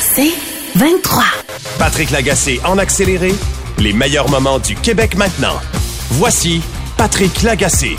C'est 23. Patrick Lagacé en accéléré, les meilleurs moments du Québec maintenant. Voici Patrick Lagacé.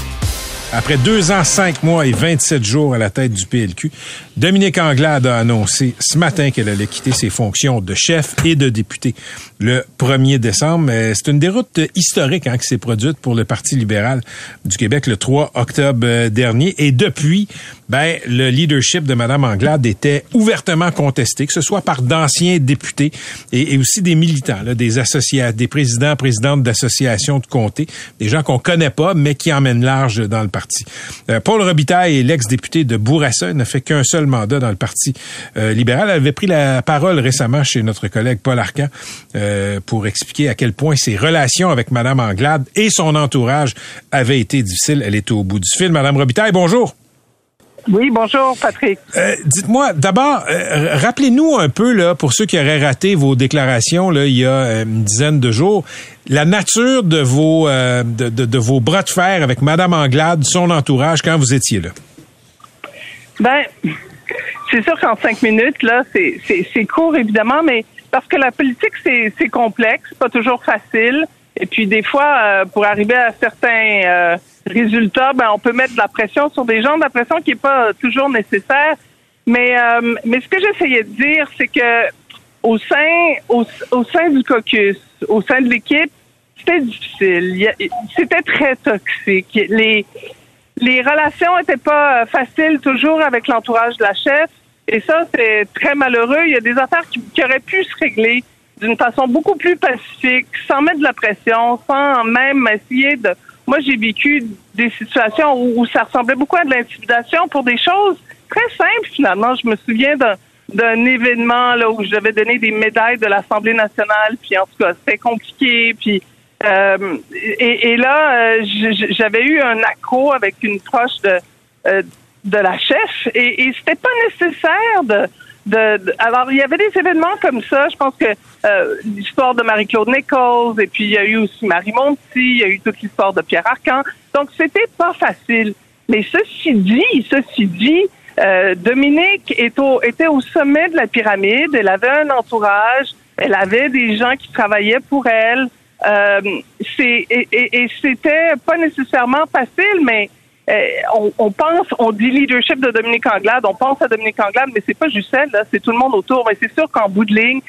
Après deux ans, cinq mois et 27 jours à la tête du PLQ, Dominique Anglade a annoncé ce matin qu'elle allait quitter ses fonctions de chef et de député le 1er décembre. C'est une déroute historique hein, qui s'est produite pour le Parti libéral du Québec le 3 octobre euh, dernier. Et depuis, ben, le leadership de Mme Anglade était ouvertement contesté, que ce soit par d'anciens députés et, aussi des militants, là, des associations, des présidents, présidentes d'associations de comté, des gens qu'on connaît pas, mais qui emmènent large dans le parti. Euh, Paul Robitaille, l'ex-député de Bourassa, n'a fait qu'un seul mandat dans le Parti euh, libéral. Elle avait pris la parole récemment chez notre collègue Paul Arcan euh, pour expliquer à quel point ses relations avec Mme Anglade et son entourage avaient été difficiles. Elle est au bout du fil. Madame Robitaille, bonjour. Oui, bonjour Patrick. Euh, dites-moi, d'abord, rappelez-nous un peu là, pour ceux qui auraient raté vos déclarations là, il y a une dizaine de jours, la nature de vos de, de, vos bras de fer avec Madame Anglade, son entourage, quand vous étiez là. Ben, c'est sûr qu'en cinq minutes, là, c'est court, évidemment, mais parce que la politique, c'est complexe, pas toujours facile. Et puis, des fois, euh, pour arriver à certains euh, résultats, ben, on peut mettre de la pression sur des gens, de la pression qui n'est pas toujours nécessaire. Mais, euh, mais ce que j'essayais de dire, c'est que au sein, au, au, sein du caucus, au sein de l'équipe, c'était difficile. C'était très toxique. Les, les relations n'étaient pas faciles toujours avec l'entourage de la chef. Et ça, c'est très malheureux. Il y a des affaires qui, auraient pu se régler d'une façon beaucoup plus pacifique, sans mettre de la pression, sans même essayer de... Moi, j'ai vécu des situations où, ça ressemblait beaucoup à de l'intimidation pour des choses très simples, finalement. Je me souviens d'un événement là où j'avais donné des médailles de l'Assemblée nationale, puis en tout cas, c'était compliqué, puis... Euh, et, là, euh, j'avais eu un accro avec une proche de, euh, de la chef et, et c'était pas nécessaire de, de, alors il y avait des événements comme ça. Je pense que euh, l'histoire de Marie-Claude Nichols et puis il y a eu aussi Marie Monti, il y a eu toute l'histoire de Pierre Arcan. Donc c'était pas facile. Mais ceci dit, ceci dit, euh, Dominique est au, était au sommet de la pyramide. Elle avait un entourage. Elle avait des gens qui travaillaient pour elle. Euh, c'est et, et, et c'était pas nécessairement facile, mais euh, on, pense, on dit leadership de Dominique Anglade, on pense à Dominique Anglade, mais c'est pas juste elle, c'est tout le monde autour. Mais c'est sûr qu'en bout de ligne,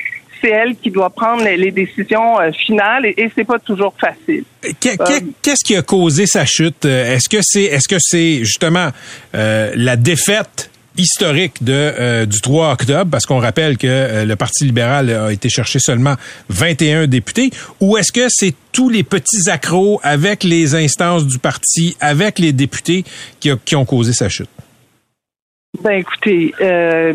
c'est elle qui doit prendre les, décisions euh, finales et, c'est pas toujours facile. Qu'est-ce qui a causé sa chute? Est-ce que c'est, est-ce que c'est justement la défaite historique de euh, du 3 octobre, parce qu'on rappelle que euh, le Parti libéral a été chercher seulement 21 députés, ou est-ce que c'est tous les petits accros avec les instances du parti, avec les députés qui, qui ont causé sa chute? Ben écoutez, euh,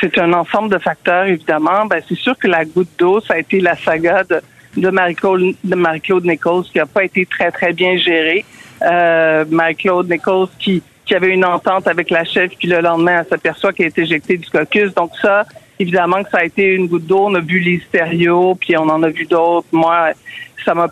c'est un ensemble de facteurs évidemment. Ben c'est sûr que la goutte d'eau, ça a été la saga de, de Marie-Claude Marie Nichols qui a pas été très très bien gérée. Euh, Marie-Claude Nichols qui qu'il y avait une entente avec la chef, puis le lendemain, elle s'aperçoit qu'elle est éjectée du caucus. Donc ça, évidemment que ça a été une goutte d'eau. On a vu les stéréos, puis on en a vu d'autres. Moi, ça m'a,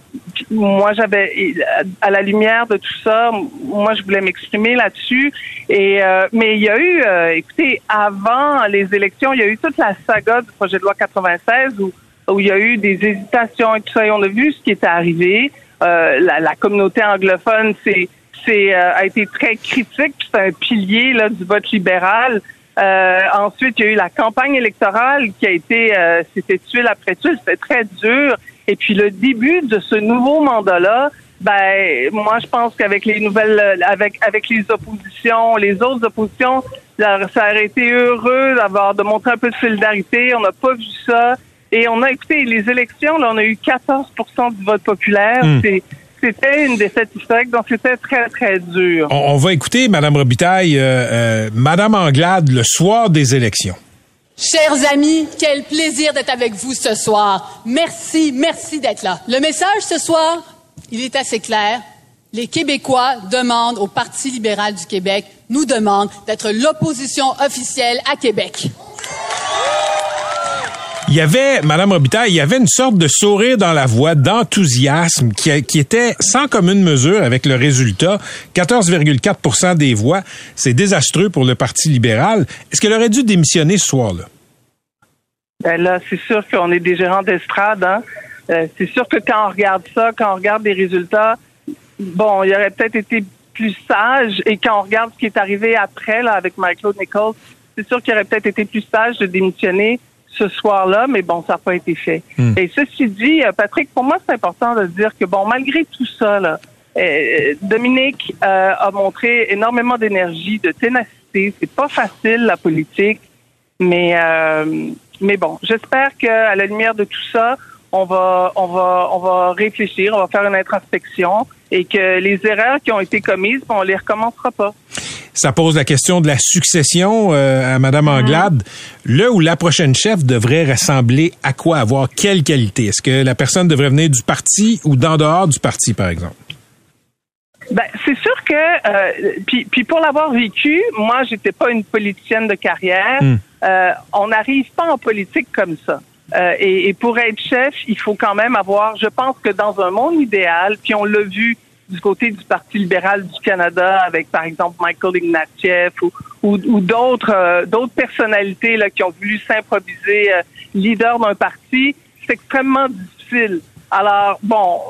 moi j'avais, à la lumière de tout ça, moi je voulais m'exprimer là-dessus. Et euh, mais il y a eu, euh, écoutez, avant les élections, il y a eu toute la saga du projet de loi 96 où où il y a eu des hésitations et tout ça. Et on a vu ce qui était arrivé. Euh, la, la communauté anglophone, c'est c'est euh, a été très critique. C'est un pilier là, du vote libéral. Euh, ensuite, il y a eu la campagne électorale qui a été, euh, c'était tuile après tuile, c'était très dur. Et puis le début de ce nouveau mandat-là, ben moi je pense qu'avec les nouvelles, avec avec les oppositions, les autres oppositions, ça aurait été heureux d'avoir de montrer un peu de solidarité. On n'a pas vu ça. Et on a écouté les élections, là, on a eu 14 du vote populaire. Hmm. C'est c'était une défaite historique, donc c'était très, très dur. On, va écouter, Mme Robitaille, euh, euh, Mme Anglade, le soir des élections. Chers amis, quel plaisir d'être avec vous ce soir. Merci, merci d'être là. Le message ce soir, il est assez clair. Les Québécois demandent au Parti libéral du Québec, nous demandent d'être l'opposition officielle à Québec. Il y avait, Madame Robitaille, il y avait une sorte de sourire dans la voix, d'enthousiasme qui, qui, était sans commune mesure avec le résultat. 14,4% des voix. C'est désastreux pour le Parti libéral. Est-ce qu'elle aurait dû démissionner ce soir-là? Ben là, c'est sûr qu'on est des gérants d'estrade. Hein? Euh, c'est sûr que quand on regarde ça, quand on regarde les résultats, bon, il aurait peut-être été plus sage. Et quand on regarde ce qui est arrivé après là, avec Michael Nichols, c'est sûr qu'il aurait peut-être été plus sage de démissionner ce soir-là, mais bon, ça n'a pas été fait. Hmm. Et ceci dit, euh, Patrick, pour moi, c'est important de dire que, bon, malgré tout ça, là, euh, Dominique euh, a montré énormément d'énergie, de ténacité. C'est pas facile, la politique, mais, mais bon, j'espère qu'à la lumière de tout ça, on va, on va, on va réfléchir, on va faire une introspection et que les erreurs qui ont été commises, on les recommencera pas. Ça pose la question de la succession euh, à Madame mhm. Anglade. Le ou la prochaine chef devrait ressembler à quoi, avoir quelle qualité? Est-ce que la personne devrait venir du parti ou d'en dehors du parti, par exemple? Ben, c'est sûr que, euh, puis, puis pour l'avoir vécu, moi, j'étais pas une politicienne de carrière. Hmm. Euh, on n'arrive pas en politique comme ça. Euh, et, et, pour être chef, il faut quand même avoir, je pense que dans un monde idéal, puis on l'a vu du côté du Parti libéral du Canada avec, par exemple, Michael Ignatieff ou, ou, d'autres euh, d'autres personnalités là, qui ont voulu s'improviser euh, leader d'un parti, c'est extrêmement difficile. Alors, bon,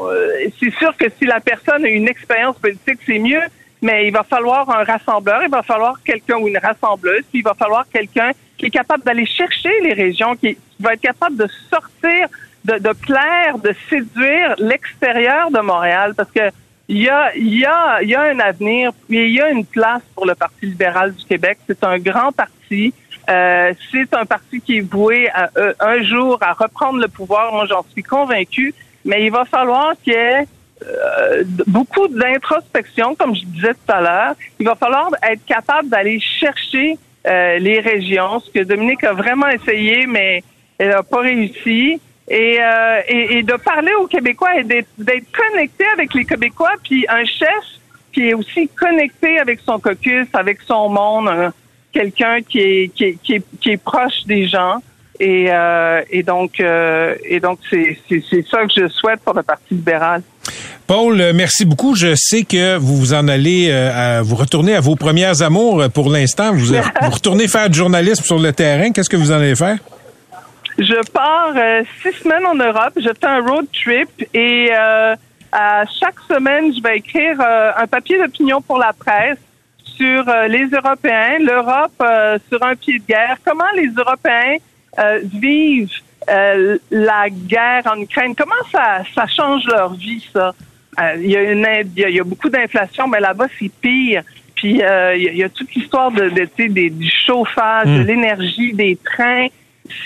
c'est sûr que si la personne a une expérience politique, c'est mieux, mais il va falloir un rassembleur, il va falloir quelqu'un ou une rassembleuse, puis il va falloir quelqu'un qui est capable d'aller chercher les régions, qui va être capable de sortir, de, de plaire, de séduire l'extérieur de Montréal, parce que il y a, il y a, il y a un avenir, il y a une place pour le Parti libéral du Québec. C'est un grand parti. Euh, c'est un parti qui est voué à, euh, un jour à reprendre le pouvoir. Moi, j'en suis convaincu. Mais il va falloir qu'il y ait euh, beaucoup d'introspection, comme je disais tout à l'heure. Il va falloir être capable d'aller chercher euh, les régions, ce que Dominique a vraiment essayé, mais elle n'a pas réussi. Et, euh, et, et, de parler aux Québécois et d'être connecté avec les Québécois, puis un chef qui est aussi connecté avec son caucus, avec son monde, quelqu'un qui est, qui, est, qui, est, qui est proche des gens. Et, euh, et donc, euh, et donc c'est ça que je souhaite pour le Parti libéral. Paul, euh, merci beaucoup. Je sais que vous vous en allez, euh, vous retourner à vos premières amours pour l'instant. Vous, vous retournez faire du journalisme sur le terrain. Qu'est-ce que vous en allez faire? Je pars six semaines en Europe. Je fais un road trip et à chaque semaine, je vais écrire un papier d'opinion pour la presse sur les Européens, l'Europe sur un pied de guerre. Comment les Européens euh, vivent euh, la guerre en Ukraine, comment ça, ça change leur vie, ça? Euh, il y, a une, il y a beaucoup d'inflation, mais là-bas, c'est pire. Puis il y, a toute l'histoire de, de, des, du chauffage, de hmm. l'énergie, des trains.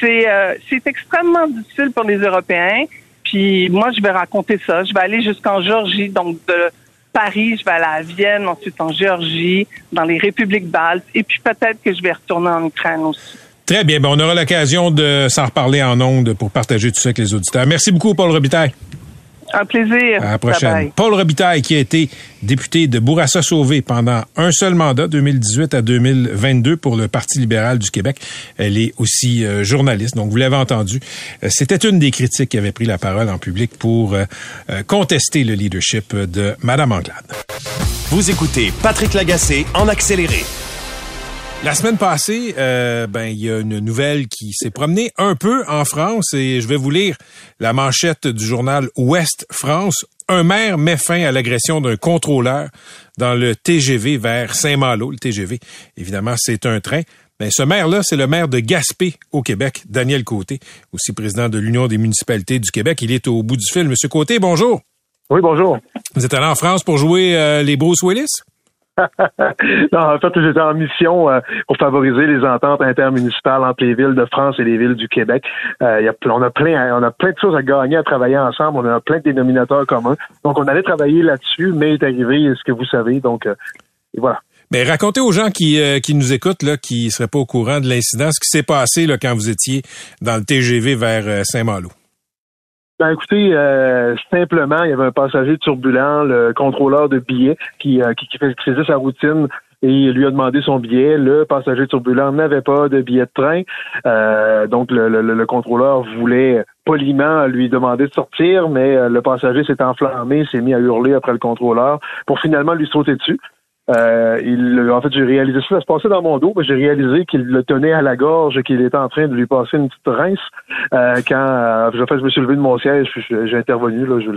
C'est c'est extrêmement difficile pour les Européens. Puis moi, je vais raconter ça. Je vais aller jusqu'en Géorgie, donc de Paris, je vais aller à Vienne, ensuite en Géorgie, dans les républiques baltes, et puis peut-être que je vais retourner en Ukraine aussi. Très bien. on aura l'occasion de s'en reparler en ondes pour partager tout ça avec les auditeurs. Merci beaucoup, Paul Robitaille. Un plaisir. À la prochaine. Paul Robitaille, qui a été député de Bourassa-Sauvé pendant un seul mandat, 2018 à 2022, pour le Parti libéral du Québec. Elle est aussi euh, journaliste, donc vous l'avez entendu. Euh, c'était une des critiques qui avait pris la parole en public pour euh, contester le leadership de Mme Anglade. Vous écoutez Patrick Lagacé en accéléré. La semaine passée, euh, ben il y a une nouvelle qui s'est promenée un peu en France et je vais vous lire la manchette du journal Ouest France. Un maire met fin à l'agression d'un contrôleur dans le TGV vers Saint-Malo. Le TGV, évidemment, c'est un train. Mais ce maire-là, c'est le maire de Gaspé au Québec, Daniel Côté, aussi président de l'Union des municipalités du Québec. Il est au bout du fil. Monsieur Côté, bonjour. Oui, bonjour. Vous êtes allé en France pour jouer euh, les Bruce Willis? Non, en fait, j'étais en mission euh, pour favoriser les ententes intermunicipales entre les villes de France et les villes du Québec. Euh, y a, on a plein, on a plein de choses à gagner à travailler ensemble. On a plein de dénominateurs communs. Donc, on allait travailler là-dessus, mais est arrivé ce que vous savez. Donc, euh, et voilà. Mais racontez aux gens qui, euh, qui nous écoutent, là, qui seraient pas au courant de l'incident, ce qui s'est passé là, quand vous étiez dans le TGV vers euh, Saint-Malo. Ben écoutez, euh, simplement, il y avait un passager turbulent, le contrôleur de billets, qui, qui, qui faisait sa routine et lui a demandé son billet. Le passager turbulent n'avait pas de billet de train. Euh, donc, le, le, contrôleur voulait poliment lui demander de sortir, mais euh, le passager s'est enflammé, s'est mis à hurler après le contrôleur pour finalement lui sauter dessus. Euh, il, en fait, j'ai réalisé ça, ça se passait dans mon dos, j'ai réalisé qu'il le tenait à la gorge, qu'il était en train de lui passer une petite rince. Euh, quand, en fait, je me suis levé de mon siège, j'ai intervenu, là, je,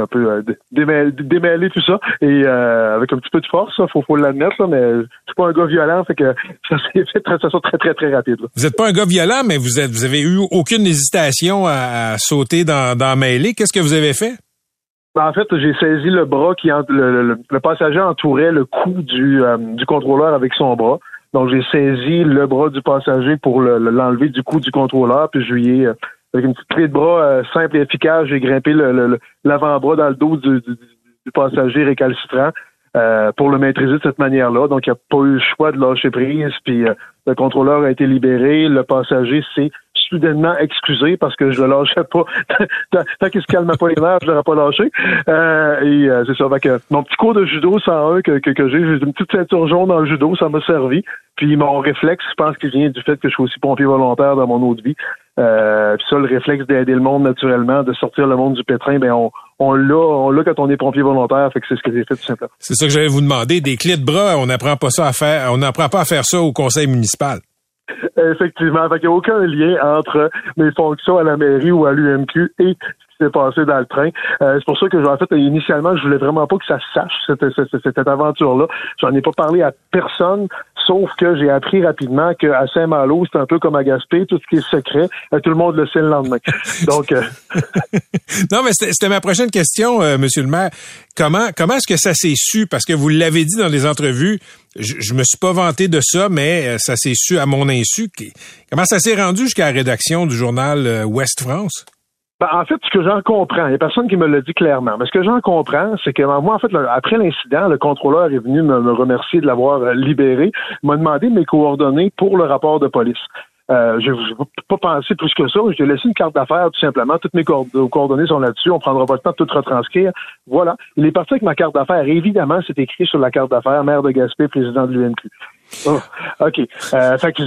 un peu euh, tout ça et euh, avec un petit peu de force, faut, faut l'admettre, mais je suis pas un gars violent, fait que ça s'est fait très, très, très, très, très rapide. Vous n'êtes pas un gars violent, mais vous êtes, vous avez eu aucune hésitation à, sauter dans, dans. Qu'est-ce que vous avez fait? Ben, en fait, j'ai saisi le bras qui le, le, passager entourait le cou du, euh, du contrôleur avec son bras. Donc j'ai saisi le bras du passager pour l'enlever du cou du contrôleur, puis je lui ai avec une petite clé de bras euh, simple et efficace, j'ai grimpé l'avant-bras dans le dos du, passager récalcitrant euh, pour le maîtriser de cette manière-là. Donc, il n'a pas eu le choix de lâcher prise. Puis, euh, le contrôleur a été libéré. Le passager s'est soudainement excusé parce que je le lâchais pas. Tant qu'il se calme pas les nerfs, je l'aurais pas lâché. et c'est ça. que mon petit cours de judo 101 que, que, que j'ai, j'ai une petite ceinture jaune dans le judo, ça m'a servi. Puis mon réflexe, je pense qu'il vient du fait que je suis aussi pompier volontaire dans mon autre vie. Euh, puis ça, le réflexe d'aider le monde naturellement, de sortir le monde du pétrin, ben on, on l'a, on l'a quand on est pompier volontaire, fait que c'est ce que j'ai fait tout simplement. C'est ça que j'allais vous demander. Des clés de bras, on n'apprend pas ça à faire, on n'apprend pas à faire ça au conseil municipal. Effectivement, fait qu'il n'y a aucun lien entre mes fonctions à la mairie ou à l'UMQ et s'est passé dans le train. Euh, c'est pour ça que, en fait, initialement, je voulais vraiment pas que ça se sache, cette, cette, cette aventure-là. J'en ai pas parlé à personne, sauf que j'ai appris rapidement qu'à Saint-Malo, c'est un peu comme à Gaspé, tout ce qui est secret, euh, tout le monde le sait le lendemain. Donc... Euh, non, mais c'était ma prochaine question, Monsieur le maire. Comment, comment est-ce que ça s'est su? Parce que vous l'avez dit dans les entrevues, je, je me suis pas vanté de ça, mais ça s'est su à mon insu. Comment ça s'est rendu jusqu'à la rédaction du journal Ouest France? Ben, en fait, ce que j'en comprends, il n'y a personne qui me l'a dit clairement, mais ce que j'en comprends, c'est que moi, en fait, après l'incident, le contrôleur est venu me, remercier de l'avoir euh, libéré, m'a demandé mes coordonnées pour le rapport de police. Euh, je n'ai pas pensé plus que ça. Je lui ai laissé une carte d'affaires, tout simplement. Toutes mes coordonnées sont là-dessus. On prendra pas le temps de tout retranscrire. Voilà. Il est parti avec ma carte d'affaires. Évidemment, c'est écrit sur la carte d'affaires, maire de Gaspé, président de l'UMQ. Oh, OK. Euh, fait que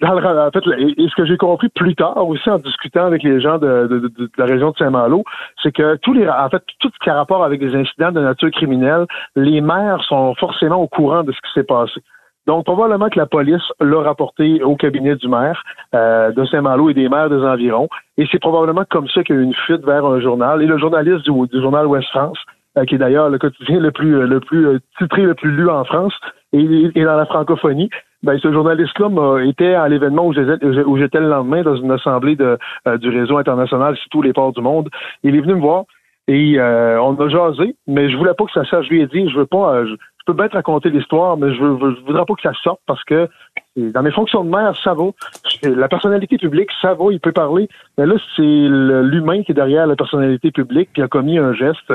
dans le, en fait, et, ce que j'ai compris plus tard aussi en discutant avec les gens de, de, de, la région de Saint-Malo, c'est que tous les en fait, tout ce qui a rapport avec des incidents de nature criminelle, les maires sont forcément au courant de ce qui s'est passé. Donc, probablement que la police l'a rapporté au cabinet du maire euh, de Saint-Malo et des maires des environs. Et c'est probablement comme ça qu'il y a eu une fuite vers un journal. Et le journaliste du, du journal Ouest France, qui est d'ailleurs le quotidien le plus le plus titré, le plus lu en France, et, dans la francophonie, ben, ce journaliste-là était à l'événement où j'étais le lendemain dans une assemblée de, euh, du réseau international sur tous les ports du monde. Il est venu me voir et euh, on a jasé, mais je voulais pas que ça sorte. Je lui ai dit, je veux pas, euh, je, peux bien te raconter l'histoire, mais je, veux, voudrais pas que ça sorte parce que dans mes fonctions de maire, ça va. La personnalité publique, ça va, il peut parler. Mais là, c'est l'humain qui est derrière la personnalité publique qui a commis un geste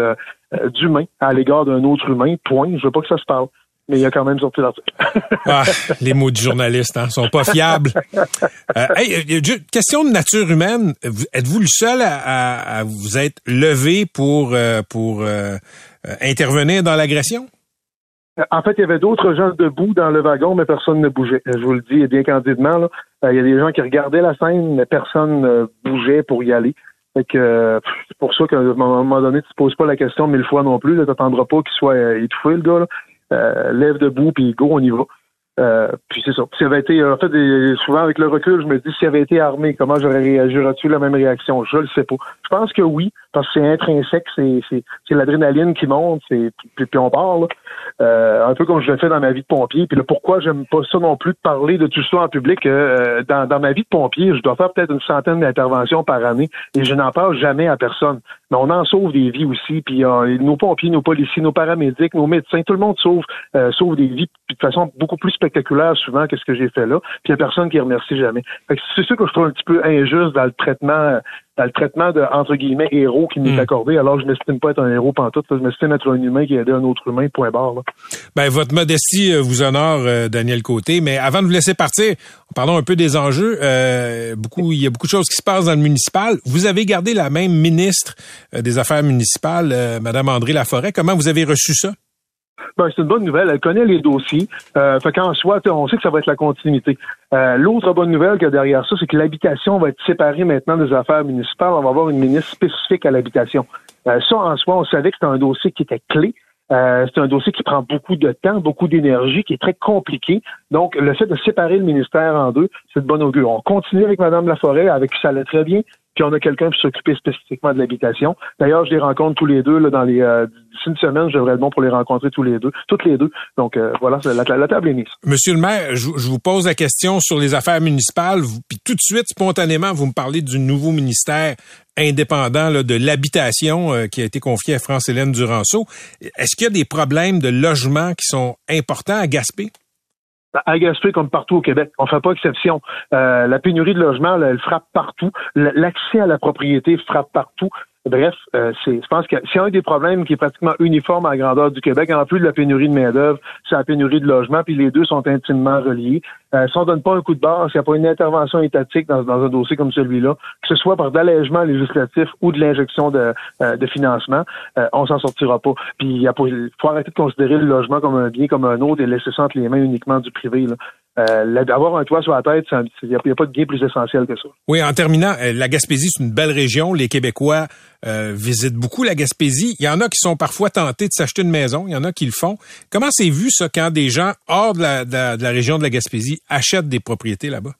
d'humain à l'égard d'un autre humain. Point. Je veux pas que ça se parle mais il a quand même sorti l'article. ah, les mots du journaliste hein, sont pas fiables. Euh, hey, question de nature humaine. Êtes-vous le seul à, vous être levé pour euh, pour euh, intervenir dans l'agression? En fait, il y avait d'autres gens debout dans le wagon, mais personne ne bougeait. Je vous le dis bien candidement. Là. Il y a des gens qui regardaient la scène, mais personne ne bougeait pour y aller. Fait que c'est pour ça qu'à un moment donné, tu te poses pas la question mille fois non plus. Tu n'attendras pas qu'il soit étouffé, le gars. Là. Euh, lève debout, puis go, on y va. Euh, puis c'est ça. S'il avait été, en fait, souvent avec le recul, je me dis s'il avait été armé, comment j'aurais réagi? J'aurais-tu la même réaction? Je le sais pas. Je pense que oui, parce que c'est intrinsèque, c'est, c'est, c'est l'adrénaline qui monte, c'est, puis, puis on parle. Euh, un peu comme je l'ai fait dans ma vie de pompier. Puis là, pourquoi j'aime pas ça non plus de parler de tout ça en public? Euh, dans, dans ma vie de pompier, je dois faire peut-être une centaine d'interventions par année et je n'en parle jamais à personne. Mais on en sauve des vies aussi. Puis euh, nos pompiers, nos policiers, nos paramédics, nos médecins, tout le monde sauve, sauve des vies de façon beaucoup plus spectaculaire souvent que ce que j'ai fait là. Puis il n'y a personne qui remercie jamais. c'est ça que je trouve un petit peu injuste dans le traitement le traitement de, entre guillemets, héros qui m'est Hmm. accordé, alors je m'estime pas être un héros pantoute, je m'estime être un humain qui a aidé un autre humain, point barre. Là. Ben, votre modestie euh, vous honore, euh, Daniel Côté. Mais avant de vous laisser partir, parlons un peu des enjeux. Euh, beaucoup, il y a beaucoup de choses qui se passent dans le municipal. Vous avez gardé la même ministre euh, des Affaires municipales, Madame André Laforêt. Comment vous avez reçu ça? Ben, c'est une bonne nouvelle. Elle connaît les dossiers. Euh, fait qu'en soi, on sait que ça va être la continuité. Euh, L'autre bonne nouvelle qu'il y a derrière ça, c'est que l'habitation va être séparée maintenant des affaires municipales. On va avoir une ministre spécifique à l'habitation. Euh, ça, en soi, on savait que c'était un dossier qui était clé. Euh, c'est un dossier qui prend beaucoup de temps, beaucoup d'énergie, qui est très compliqué. Donc, le fait de séparer le ministère en deux, c'est de bon augure. On continue avec Mme Laforêt, avec qui ça allait très bien, puis on a quelqu'un pour s'occuper spécifiquement de l'habitation. D'ailleurs, je les rencontre tous les deux là, dans les euh, une semaine, je être bon pour les rencontrer tous les deux, toutes les deux. Donc euh, voilà, la, la, table est mise. Monsieur le maire, je, vous pose la question sur les affaires municipales, puis tout de suite, spontanément, vous me parlez du nouveau ministère indépendant là, de l'habitation euh, qui a été confié à France-Hélène Duranceau. Est-ce qu'il y a des problèmes de logement qui sont importants à Gaspé? À Gaspé, comme partout au Québec, on fait pas exception. Euh, la pénurie de logement, là, elle frappe partout. L'accès à la propriété frappe partout. Bref, euh, je pense que c'est un des problèmes qui est pratiquement uniforme à la grandeur du Québec. En plus de la pénurie de main-d'œuvre, c'est la pénurie de logement, puis les deux sont intimement reliés. Euh, si on donne pas un coup de barre, s'il n'y a pas une intervention étatique dans, dans un dossier comme celui-là, que ce soit par d'allègement législatif ou de l'injection de, euh, de financement, euh, on s'en sortira pas. Puis il faut arrêter de considérer le logement comme un bien comme un autre et laisser ça entre les mains uniquement du privé. Là. Euh, avoir un toit sur la tête, il n'y a, pas de bien plus essentiel que ça. Oui, en terminant, euh, la Gaspésie, c'est une belle région. Les Québécois euh, visitent beaucoup la Gaspésie. Il y en a qui sont parfois tentés de s'acheter une maison. Il y en a qui le font. Comment c'est vu, ça, quand des gens hors de la, de la- de la région de la Gaspésie achètent des propriétés là-bas?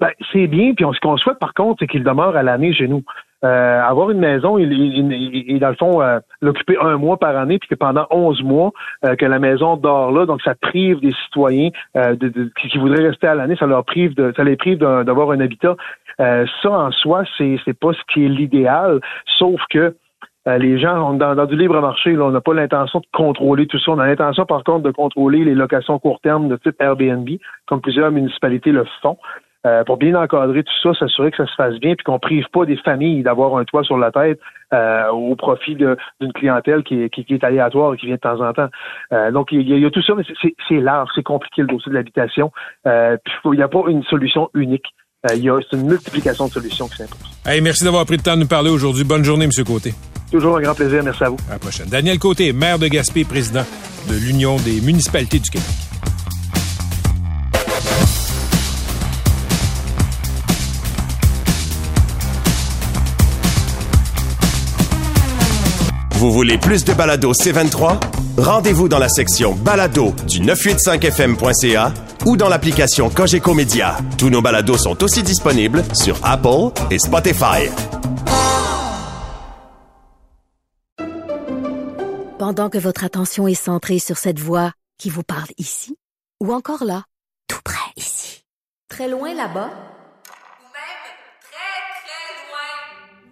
Ben, c'est bien, puis on, ce qu'on souhaite par contre, c'est qu'il demeure à l'année chez nous. Euh, avoir une maison, il- il- dans le fond, euh, l'occuper un mois par année, puis que pendant 11 mois, euh, que la maison dort là, donc ça prive des citoyens euh, de, de- qui, voudraient rester à l'année, ça leur prive de, ça les prive d'avoir un habitat. Euh, ça en soi, c'est c'est pas ce qui est l'idéal, sauf que euh, les gens, on, dans, dans du libre marché, là, on n'a pas l'intention de contrôler tout ça. On a l'intention, par contre, de contrôler les locations court terme de type Airbnb, comme plusieurs municipalités le font. Euh, pour bien encadrer tout ça, s'assurer que ça se fasse bien, puis qu'on prive pas des familles d'avoir un toit sur la tête euh, au profit d'une clientèle qui est, qui, qui est aléatoire et qui vient de temps en temps. Euh, donc, il y, a, il y a tout ça, mais c'est- large, c'est compliqué le dossier de l'habitation. Euh, puis il n'y a pas une solution unique. Euh, il y a c'est une multiplication de solutions qui s'impose. Hey, merci d'avoir pris le temps de nous parler aujourd'hui. Bonne journée, M. Côté. Toujours un grand plaisir. Merci à vous. À la prochaine. Daniel Côté, maire de Gaspé, président de l'Union des municipalités du Québec. Vous voulez plus de balado C23? Rendez-vous dans la section balado du 985fm.ca ou dans l'application Cogeco Média. Tous nos balados sont aussi disponibles sur Apple et Spotify. Pendant que votre attention est centrée sur cette voix qui vous parle ici, ou encore là, tout près ici, très loin là-bas, Ou même très, très loin.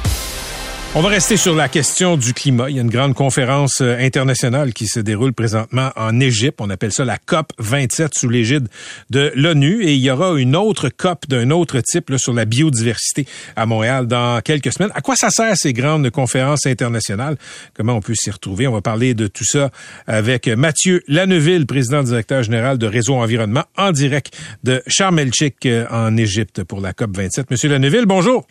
On va rester sur la question du climat. Il y a une grande conférence euh, internationale qui se déroule présentement en Égypte. On appelle ça la COP 27 sous l'égide de l'ONU. Et il y aura une autre COP d'un autre type sur la biodiversité à Montréal dans quelques semaines. À quoi ça sert ces grandes conférences internationales? Comment on peut s'y retrouver? On va parler de tout ça avec Mathieu Lanneville, président directeur général de Réseau Environnement, en direct de Sharm el-Sheikh euh, en Égypte pour la COP 27. Monsieur Lanneville, bonjour.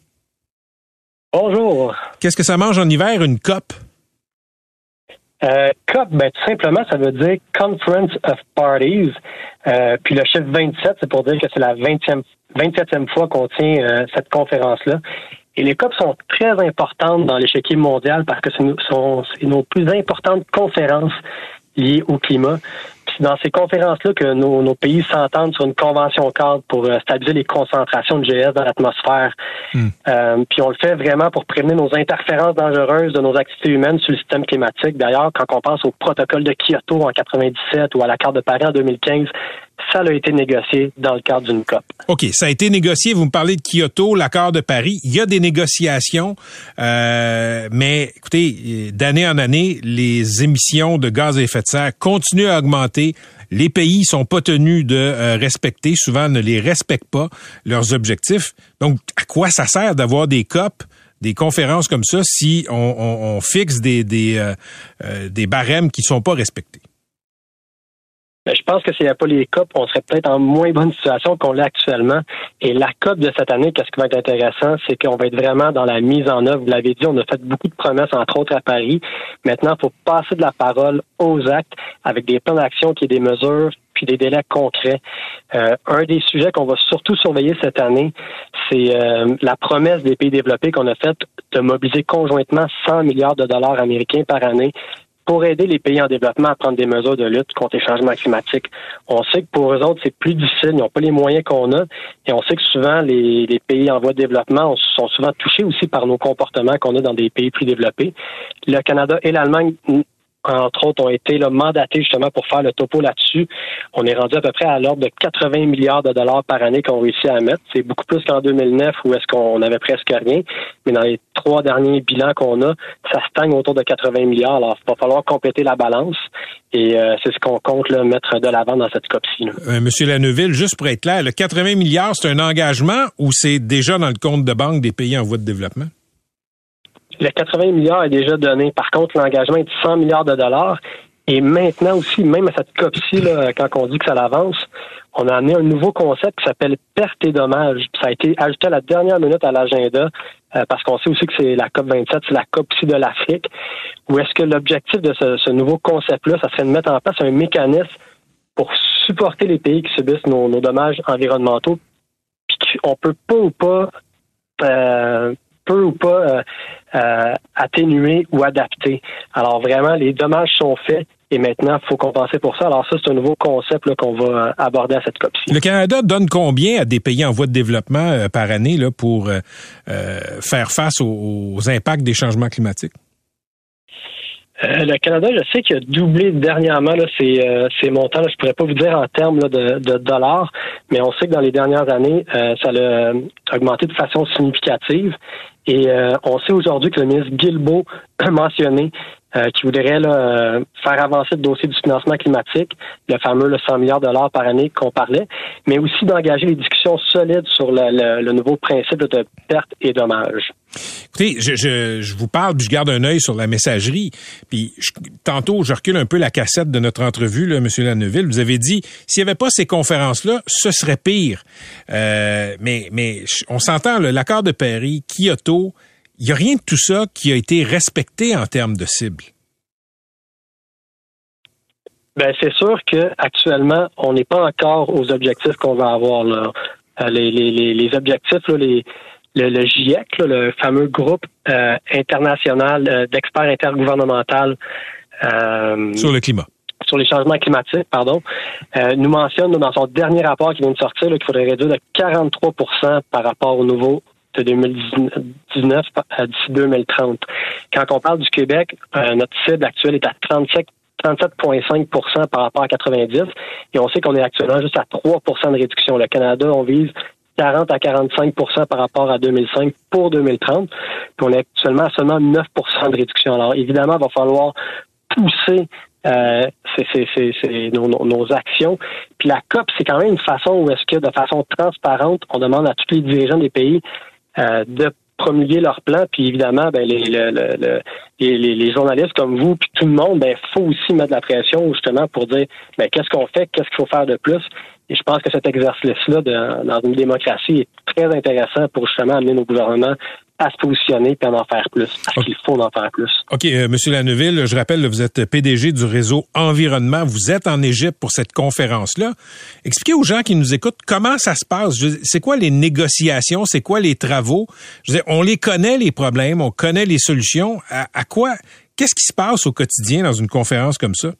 Bonjour. Qu'est-ce que ça mange en hiver, une COP? Euh, COP, ben, tout simplement, ça veut dire Conference of Parties. Euh, puis le chiffre 27, c'est pour dire que c'est la 20e, 27e fois qu'on tient euh, cette conférence-là. Et les COP sont très importantes dans l'échiquier mondial parce que c'est nos, nos plus importantes conférences liées au climat. C'est dans ces conférences-là que nos, nos pays s'entendent sur une convention cadre pour euh, stabiliser les concentrations de GS dans l'atmosphère. Hmm. Euh, puis on le fait vraiment pour prévenir nos interférences dangereuses de nos activités humaines sur le système climatique. D'ailleurs, quand on pense au protocole de Kyoto en 97 ou à l'accord de Paris en 2015, ça a été négocié dans le cadre d'une COP. OK, ça a été négocié. Vous me parlez de Kyoto, l'accord de Paris. Il y a des négociations, euh, mais écoutez, d'année en année, les émissions de gaz à effet de serre continuent à augmenter. Les pays sont pas tenus de euh, respecter, souvent ne les respectent pas leurs objectifs. Donc, à quoi ça sert d'avoir des COP? des conférences comme ça si on, on, on fixe des, des, euh, euh, des barèmes qui sont pas respectés? Ben, je pense que s'il n'y a pas les COP, on serait peut-être en moins bonne situation qu'on l'est actuellement. Et la COP de cette année, qu'est-ce qui va être intéressant, c'est qu'on va être vraiment dans la mise en œuvre. Vous l'avez dit, on a fait beaucoup de promesses, entre autres à Paris. Maintenant, il faut passer de la parole aux actes avec des plans d'action qui est des mesures puis des délais concrets. Euh, un des sujets qu'on va surtout surveiller cette année, c'est euh, la promesse des pays développés qu'on a faite de mobiliser conjointement 100 milliards de dollars américains par année pour aider les pays en développement à prendre des mesures de lutte contre les changements climatiques. On sait que pour eux autres, c'est plus difficile, ils n'ont pas les moyens qu'on a, et on sait que souvent, les, les, pays en voie de développement sont souvent touchés aussi par nos comportements qu'on a dans des pays plus développés. Le Canada et l'Allemagne entre autres, ont été là, mandatés justement pour faire le topo là-dessus. On est rendu à peu près à l'ordre de 80 milliards de dollars par année qu'on réussit à mettre. C'est beaucoup plus qu'en 2009 où est-ce qu'on avait presque rien. Mais dans les trois derniers bilans qu'on a, ça stagne autour de 80 milliards. Alors, il va falloir compléter la balance. Et euh, c'est ce qu'on compte mettre de l'avant dans cette COP-ci. Euh, Monsieur Laneuville, juste pour être clair, le 80 milliards, c'est un engagement ou c'est déjà dans le compte de banque des pays en voie de développement? Le 80 milliards est déjà donné. Par contre, l'engagement est de 100 milliards de dollars. Et maintenant aussi, même à cette COP-ci, quand on dit que ça l'avance, on a amené un nouveau concept qui s'appelle perte et dommages. Ça a été ajouté à la dernière minute à l'agenda euh, parce qu'on sait aussi que c'est la COP 27, c'est la COP-ci de l'Afrique. Où est-ce que l'objectif de ce, ce nouveau concept-là, ça serait de mettre en place un mécanisme pour supporter les pays qui subissent nos, nos dommages environnementaux, puis qu'on peut pas ou pas euh, ou pas euh, euh, atténuer ou adapter. Alors vraiment, les dommages sont faits. Et maintenant, il faut compenser pour ça. Alors ça, c'est un nouveau concept qu'on va euh, aborder à cette COP-ci. Le Canada donne combien à des pays en voie de développement par année pour faire face aux, impacts des changements climatiques? Le Canada, je sais qu'il a doublé dernièrement là, ses, ses montants. Là, je pourrais pas vous dire en termes là, de, de, dollars, mais on sait que dans les dernières années, ça a augmenté de façon significative. Et euh, on sait aujourd'hui que le ministre Guilbeault a mentionné euh, qu'il voudrait là, faire avancer le dossier du financement climatique, le fameux le 100 milliards de dollars par année qu'on parlait, mais aussi d'engager les discussions solides sur le, le, le nouveau principe de perte et dommage. Écoutez, je, je, je, vous parle, je garde un œil sur la messagerie. Puis tantôt, je recule un peu la cassette de notre entrevue, là, M. Lanneville. Vous avez dit, s'il n'y avait pas ces conférences-là, ce serait pire. Euh, mais, mais on s'entend, l'accord de Paris, Kyoto, il n'y a rien de tout ça qui a été respecté en termes de cible. Ben, c'est sûr que actuellement, on n'est pas encore aux objectifs qu'on va avoir là. Les, les, les objectifs, là, les, le, le GIEC, là, le fameux groupe euh, international euh, d'experts intergouvernemental euh, sur le climat. Sur les changements climatiques, pardon, euh, nous mentionne dans son dernier rapport qui vient de sortir qu'il faudrait réduire de 43% par rapport au nouveau de 2019 d'ici 2030. Quand on parle du Québec, notre cible actuelle est à 37 37,5% par rapport à 90 et on sait qu'on est actuellement juste à 3% de réduction. Le Canada, on vise 40 à 45% par rapport à 2005 pour 2030. Puis on est actuellement à seulement 9% de réduction. Alors évidemment, il va falloir pousser euh, nos, actions. Puis la COP, c'est quand même une façon où est-ce que, de façon transparente, on demande à tous les dirigeants des pays euh, de promulguer leur plan. Puis évidemment, ben, les, le, le, les, les, journalistes comme vous, puis tout le monde, ben, faut aussi mettre la pression justement pour dire ben, qu'est-ce qu'on fait, qu'est-ce qu'il faut faire de plus. Et je pense que cet exercice-là dans une démocratie est très intéressant pour justement amener nos gouvernements à se positionner et à en faire plus, parce okay. qu'il faut en faire plus. OK, euh, Monsieur Lanneville, je rappelle, vous êtes PDG du réseau Environnement. Vous êtes en Égypte pour cette conférence-là. Expliquez aux gens qui nous écoutent comment ça se passe. C'est quoi les négociations? C'est quoi les travaux? Je veux dire, on les connaît, les problèmes, on connaît les solutions. À, à quoi? Qu'est-ce qui se passe au quotidien dans une conférence comme ça?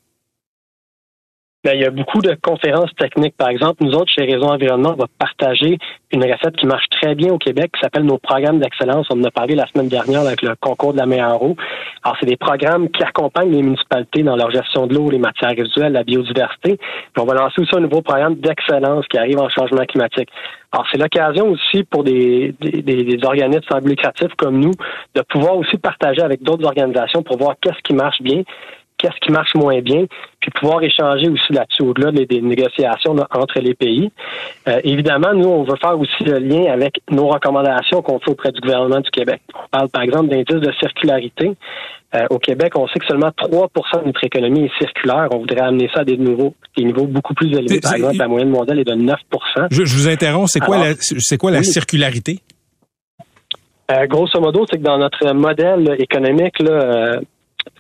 Ben, il y a beaucoup de conférences techniques. Par exemple, nous autres, chez Réseau Environnement, on va partager une recette qui marche très bien au Québec, qui s'appelle nos programmes d'excellence. On en a parlé la semaine dernière avec le concours de la meilleure eau. Alors, c'est des programmes qui accompagnent les municipalités dans leur gestion de l'eau, les matières résiduelles, la biodiversité. Puis on va lancer aussi un nouveau programme d'excellence qui arrive en changement climatique. Alors, c'est l'occasion aussi pour des, des, des organismes lucratifs comme nous de pouvoir aussi partager avec d'autres organisations pour voir qu'est-ce qui marche bien, qu'est-ce qui marche moins bien, puis pouvoir échanger aussi là-dessus, au-delà des, négociations entre les pays. Euh, évidemment, nous, on veut faire aussi le lien avec nos recommandations qu'on fait auprès du gouvernement du Québec. On parle, par exemple, d'indice de circularité. Euh, au Québec, on sait que seulement 3% de notre économie est circulaire. On voudrait amener ça à des niveaux, des niveaux beaucoup plus élevés. Par exemple, la moyenne mondiale est de 9 je, je vous interromps. C'est quoi, la, c'est quoi la circularité? Euh, grosso modo, c'est que dans notre modèle économique, là,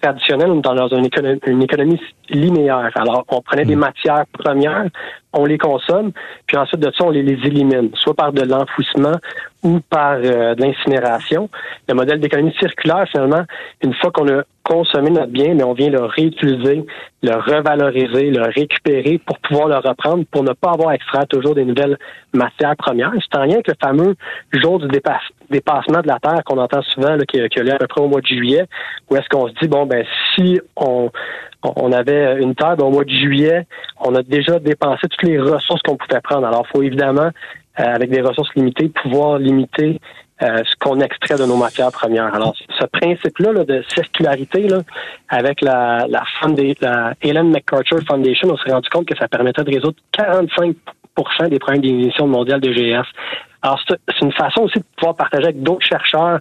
traditionnelle, dans une économie, une économie linéaire. Alors, on prenait des hmm. matières premières, on les consomme, puis ensuite de ça, on les, les élimine, soit par de l'enfouissement ou par euh, de l'incinération. Le modèle d'économie circulaire, finalement, une fois qu'on a consommé notre bien, mais on vient le réutiliser, le revaloriser, le récupérer pour pouvoir le reprendre, pour ne pas avoir à extraire toujours des nouvelles matières premières. C'est en lien avec le fameux jour du dépassement de la Terre qu'on entend souvent, là, qui, qui a à peu près au mois de juillet, où est-ce qu'on se dit, bon, ben si on, on avait une terre, ben, au mois de juillet, on a déjà dépensé toutes les ressources qu'on pouvait prendre. Alors, il faut évidemment, euh, avec des ressources limitées, pouvoir limiter euh, ce qu'on extrait de nos matières premières. Alors, ce principe-là de circularité, là, avec la, la, la Ellen MacArthur Foundation, on s'est rendu compte que ça permettait de résoudre 45% des problèmes d'émissions mondiales de GS. Alors, c'est une façon aussi de pouvoir partager avec d'autres chercheurs,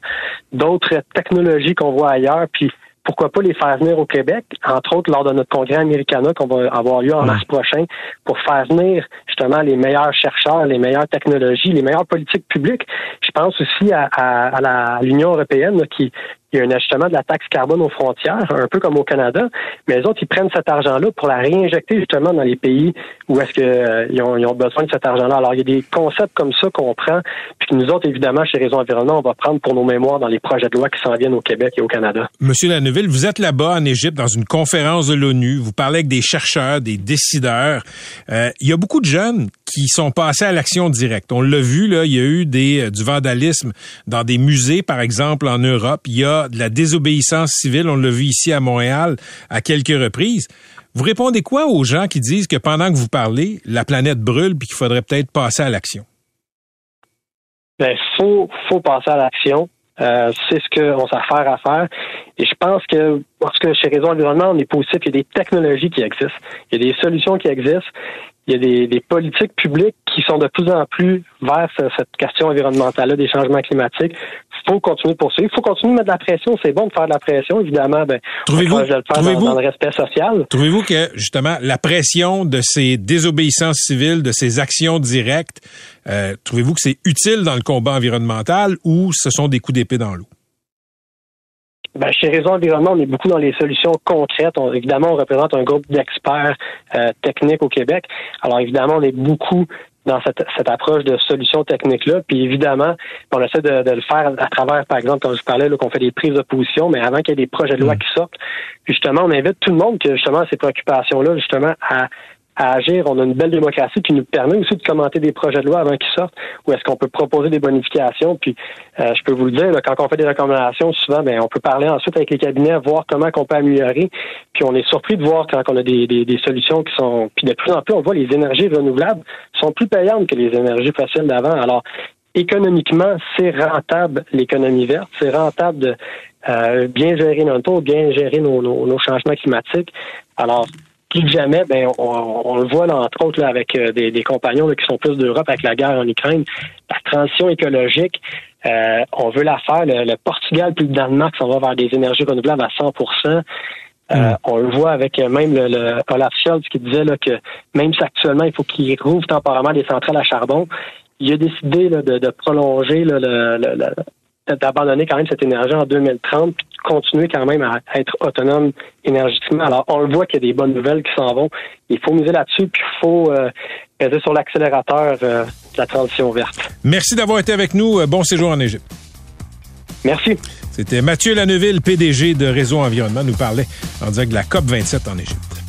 d'autres technologies qu'on voit ailleurs, puis pourquoi pas les faire venir au Québec, entre autres lors de notre congrès américana qu'on va avoir lieu en mars prochain, pour faire venir justement les meilleurs chercheurs, les meilleures technologies, les meilleures politiques publiques. Je pense aussi à, à, l'Union européenne qui, il y a un ajustement de la taxe carbone aux frontières, un peu comme au Canada, mais les autres, ils prennent cet argent-là pour la réinjecter justement dans les pays où est-ce qu'ils euh, ont, besoin de cet argent-là. Alors, il y a des concepts comme ça qu'on prend, puis que nous autres, évidemment, chez Réseau Environnement, on va prendre pour nos mémoires dans les projets de loi qui s'en viennent au Québec et au Canada. Monsieur Lanneville, vous êtes là-bas en Égypte dans une conférence de l'ONU, vous parlez avec des chercheurs, des décideurs. Euh, il y a beaucoup de jeunes qui sont passés à l'action directe. On l'a vu, là, il y a eu euh, du vandalisme dans des musées, par exemple, en Europe. Il y a de la désobéissance civile, on l'a vu ici à Montréal à quelques reprises. Vous répondez quoi aux gens qui disent que pendant que vous parlez, la planète brûle puis qu'il faudrait peut-être passer à l'action? Ben, faut, faut passer à l'action. Euh, c'est ce qu'on s'affaire à faire. Et je pense que, parce que chez Réseau Environnement, on est positif, il y a des technologies qui existent, il y a des solutions qui existent il y a des, politiques publiques qui sont de plus en plus vers cette question environnementale-là, des changements climatiques. Il faut continuer pour ça. Il faut continuer de mettre de la pression. C'est bon de faire de la pression, évidemment. Ben, trouvez-vous, le faire dans, le respect social. Trouvez-vous que, justement, la pression de ces désobéissances civiles, de ces actions directes, euh, trouvez-vous que c'est utile dans le combat environnemental ou ce sont des coups d'épée dans l'eau? Ben, chez Réseau Environnement, on est beaucoup dans les solutions concrètes. évidemment, on représente un groupe d'experts euh, techniques au Québec. Alors, évidemment, on est beaucoup dans cette, cette approche de solutions techniques-là. Puis évidemment, on essaie de, le faire à travers, par exemple, quand je parlais, qu'on fait des prises de position, mais avant qu'il y ait des projets de loi mm. qui sortent. Puis justement, on invite tout le monde qui justement ces préoccupations-là, justement, à à agir. On a une belle démocratie qui nous permet aussi de commenter des projets de loi avant qu'ils sortent, ou est-ce qu'on peut proposer des bonifications. Puis, euh, je peux vous le dire, quand on fait des recommandations, souvent, ben, on peut parler ensuite avec les cabinets, voir comment on peut améliorer. Puis, on est surpris de voir quand on a des, des, solutions qui sont. Puis, de plus en plus, on voit les énergies renouvelables sont plus payantes que les énergies fossiles d'avant. Alors, économiquement, c'est rentable l'économie verte, c'est rentable de euh, bien gérer notre taux, bien gérer nos, nos changements climatiques. Alors, plus jamais, ben, on, le voit là, entre autres là, avec euh, des, compagnons qui sont plus d'Europe avec la guerre en Ukraine, la transition écologique, euh, on veut la faire. Le, Portugal plus le Danemark s'en va vers des énergies renouvelables à 100 euh, mm. On le voit avec même le, Olaf Scholz qui disait là, que même si actuellement il faut qu'il rouvre temporairement des centrales à charbon, il a décidé de, de, prolonger le, d'abandonner quand même cette énergie en 2030 puis de continuer quand même à être autonome énergétiquement. Alors, on le voit qu'il y a des bonnes nouvelles qui s'en vont. Il faut miser là-dessus, puis il faut euh, sur l'accélérateur euh, de la transition verte. Merci d'avoir été avec nous. Euh, bon séjour en Égypte. Merci. C'était Mathieu Lanneville, PDG de Réseau Environnement, nous parlait en direct de la COP 27 en Égypte.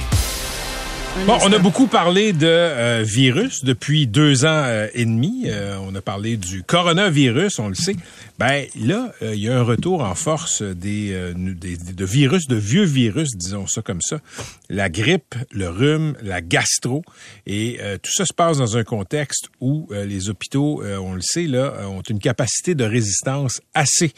Bon, on a beaucoup parlé de euh, virus depuis deux ans euh, et demi. Euh, on a parlé du coronavirus, on le sait. Ben là, il y a un retour en force des, des, de virus, de vieux virus, disons ça comme ça. La grippe, le rhume, la gastro, et tout ça se passe dans un contexte où les hôpitaux, on le sait là, ont une capacité de résistance assez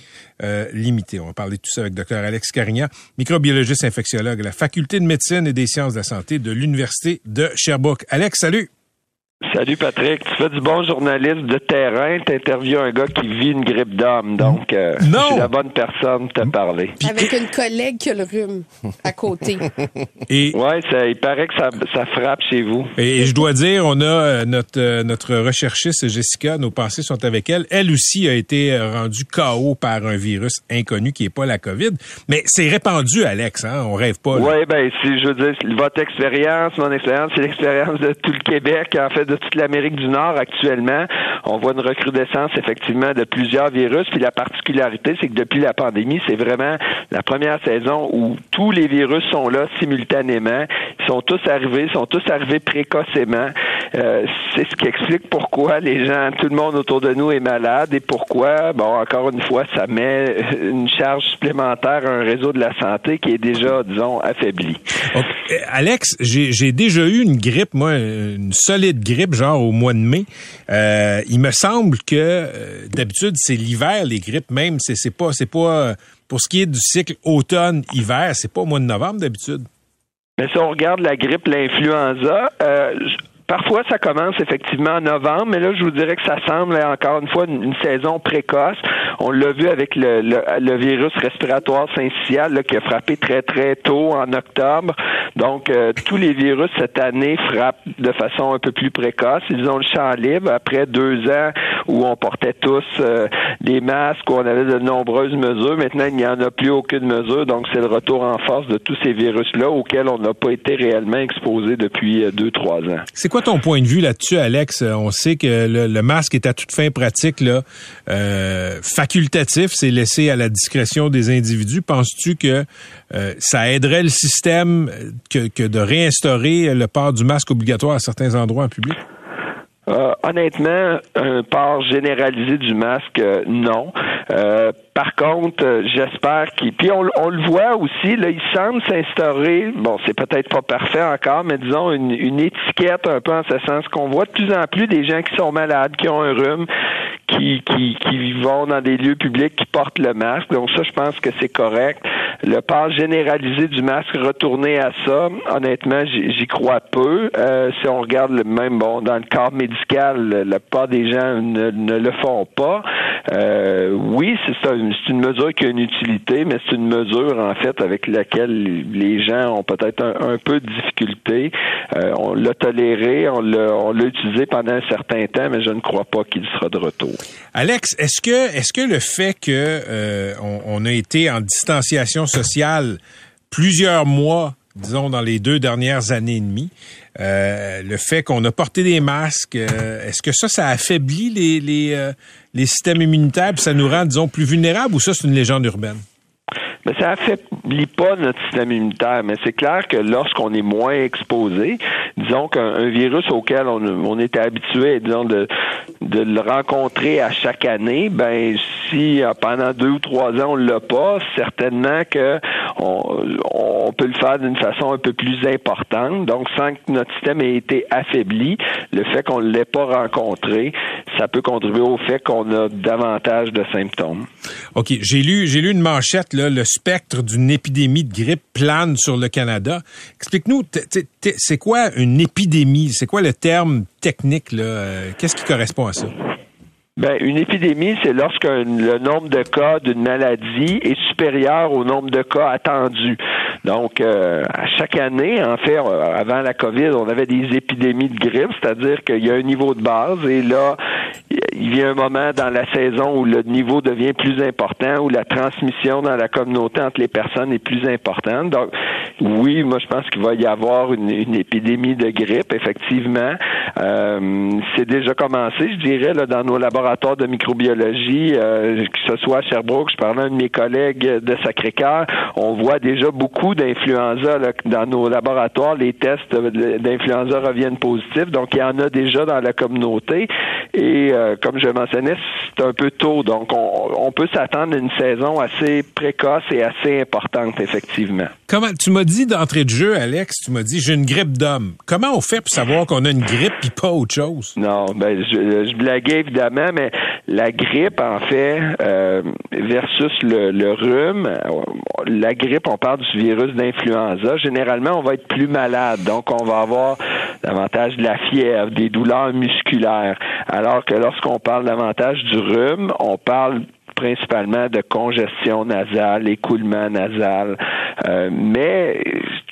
limitée. On va parler de tout ça avec Dr Alex Carignan, microbiologiste infectiologue à la faculté de médecine et des sciences de la santé de l'université de Sherbrooke. Alex, salut. Salut Patrick, tu fais du bon journaliste de terrain, tu interviews un gars qui vit une grippe d'âme, donc euh, je suis la bonne personne pour te parler. Avec une collègue qui a le rhume à côté. et ouais, ça, il paraît que ça, ça frappe chez vous. Et, je dois dire, on a euh, notre euh, notre recherchiste Jessica, nos pensées sont avec elle. Elle aussi a été rendue KO par un virus inconnu qui est pas la COVID, mais c'est répandu, Alex. Hein? On rêve pas. Oui, ben si je veux dire, votre expérience, mon expérience, c'est l'expérience de tout le Québec, en fait de toute l'Amérique du Nord actuellement. On voit une recrudescence effectivement de plusieurs virus. Puis la particularité, c'est que depuis la pandémie, c'est vraiment la première saison où tous les virus sont là simultanément. Ils sont tous arrivés, sont tous arrivés précocement. Euh, c'est ce qui explique pourquoi les gens, tout le monde autour de nous est malade et pourquoi, bon, encore une fois, ça met une charge supplémentaire à un réseau de la santé qui est déjà, disons, affaibli. Alex, j'ai déjà eu une grippe, moi, une solide grippe genre au mois de mai. Euh, il me semble que euh, d'habitude c'est l'hiver les grippes même c'est c'est pas c'est pas pour ce qui est du cycle automne hiver c'est pas au mois de novembre d'habitude. Mais si on regarde la grippe, l'influenza, euh, Parfois, ça commence effectivement en novembre, mais là, je vous dirais que ça semble encore une fois une, saison précoce. On l'a vu avec le, le, virus respiratoire syncytial qui a frappé très très tôt en octobre. Donc, euh, tous les virus cette année frappent de façon un peu plus précoce. Ils ont le champ libre après deux ans où on portait tous euh, des masques, où on avait de nombreuses mesures. Maintenant, il n'y en a plus aucune mesure. Donc, c'est le retour en force de tous ces virus-là auxquels on n'a pas été réellement exposé depuis euh, deux, trois ans quoi ton point de vue là-dessus, Alex? On sait que le, masque est à toute fin pratique, là, euh, facultatif, c'est laissé à la discrétion des individus. Penses-tu que euh, ça aiderait le système que, que de réinstaurer le port du masque obligatoire à certains endroits en public? Euh, honnêtement, un port généralisé du masque, euh, non. Euh, par contre, j'espère qu'il. Puis on, le voit aussi, là, il semble s'instaurer. Bon, c'est peut-être pas parfait encore, mais disons une, une étiquette un peu en ce sens qu'on voit de plus en plus des gens qui sont malades, qui ont un rhume, qui, qui, qui vont dans des lieux publics, qui portent le masque. Donc ça, je pense que c'est correct. Le port généralisé du masque, retourner à ça, honnêtement, j'y crois peu. Euh, si on regarde le même, bon, dans le corps médical, la plupart des gens ne, le font pas. Euh, oui, c'est une mesure qui a une utilité, mais c'est une mesure, en fait, avec laquelle les gens ont peut-être un, peu de difficulté. Euh, on l'a toléré, on l'a utilisé pendant un certain temps, mais je ne crois pas qu'il sera de retour. Alex, est-ce que est-ce que le fait que euh, on, a été en distanciation sociale plusieurs mois, disons dans les deux dernières années et demie, euh, le fait qu'on a porté des masques, euh, est-ce que ça, ça affaiblit les les, les systèmes immunitaires, ça nous rend, disons, plus vulnérables, ou ça, c'est une légende urbaine? Mais ça affaiblit pas notre système immunitaire. Mais c'est clair que lorsqu'on est moins exposé, disons qu'un virus auquel on, était habitué, disons, de, de le rencontrer à chaque année, ben si euh, pendant deux ou trois ans on l'a pas, certainement que on, peut le faire d'une façon un peu plus importante. Donc, sans que notre système ait été affaibli, le fait qu'on ne l'ait pas rencontré, ça peut contribuer au fait qu'on a davantage de symptômes. OK. J'ai lu, j'ai lu une manchette, là, le spectre d'une épidémie de grippe plane sur le Canada. Explique-nous, c'est quoi une épidémie? C'est quoi le terme technique? Euh, qu'est-ce qui correspond à ça? Ben, une épidémie, c'est lorsque le nombre de cas d'une maladie est supérieur au nombre de cas attendus. Donc, euh, à chaque année, en fait, euh, avant la COVID, on avait des épidémies de grippe, c'est-à-dire qu'il y a un niveau de base et là, il vient un moment dans la saison où le niveau devient plus important, où la transmission dans la communauté entre les personnes est plus importante. Donc, oui, moi, je pense qu'il va y avoir une, épidémie de grippe, effectivement. Euh, c'est déjà commencé, je dirais, là, dans nos laboratoires de microbiologie, euh, que ce soit à Sherbrooke, je parlais à de mes collègues de Sacré-Cœur, on voit déjà beaucoup d'influenza dans nos laboratoires. Les tests d'influenza reviennent positifs, donc il y en a déjà dans la communauté. Et euh, comme je mentionnais, c'est un peu tôt, donc on, peut s'attendre à une saison assez précoce et assez importante, effectivement. Comment tu m'as dit d'entrée de jeu, Alex, tu m'as dit j'ai une grippe d'homme. Comment on fait pour savoir qu'on a une grippe Non, ben je, je blaguais évidemment, mais la grippe, en fait, euh, versus le, le, rhume, la grippe, on parle du virus d'influenza. Généralement, on va être plus malade, donc on va avoir davantage de la fièvre, des douleurs musculaires. Alors que lorsqu'on parle davantage du rhume, on parle principalement de congestion nasale, écoulement nasal. Euh, mais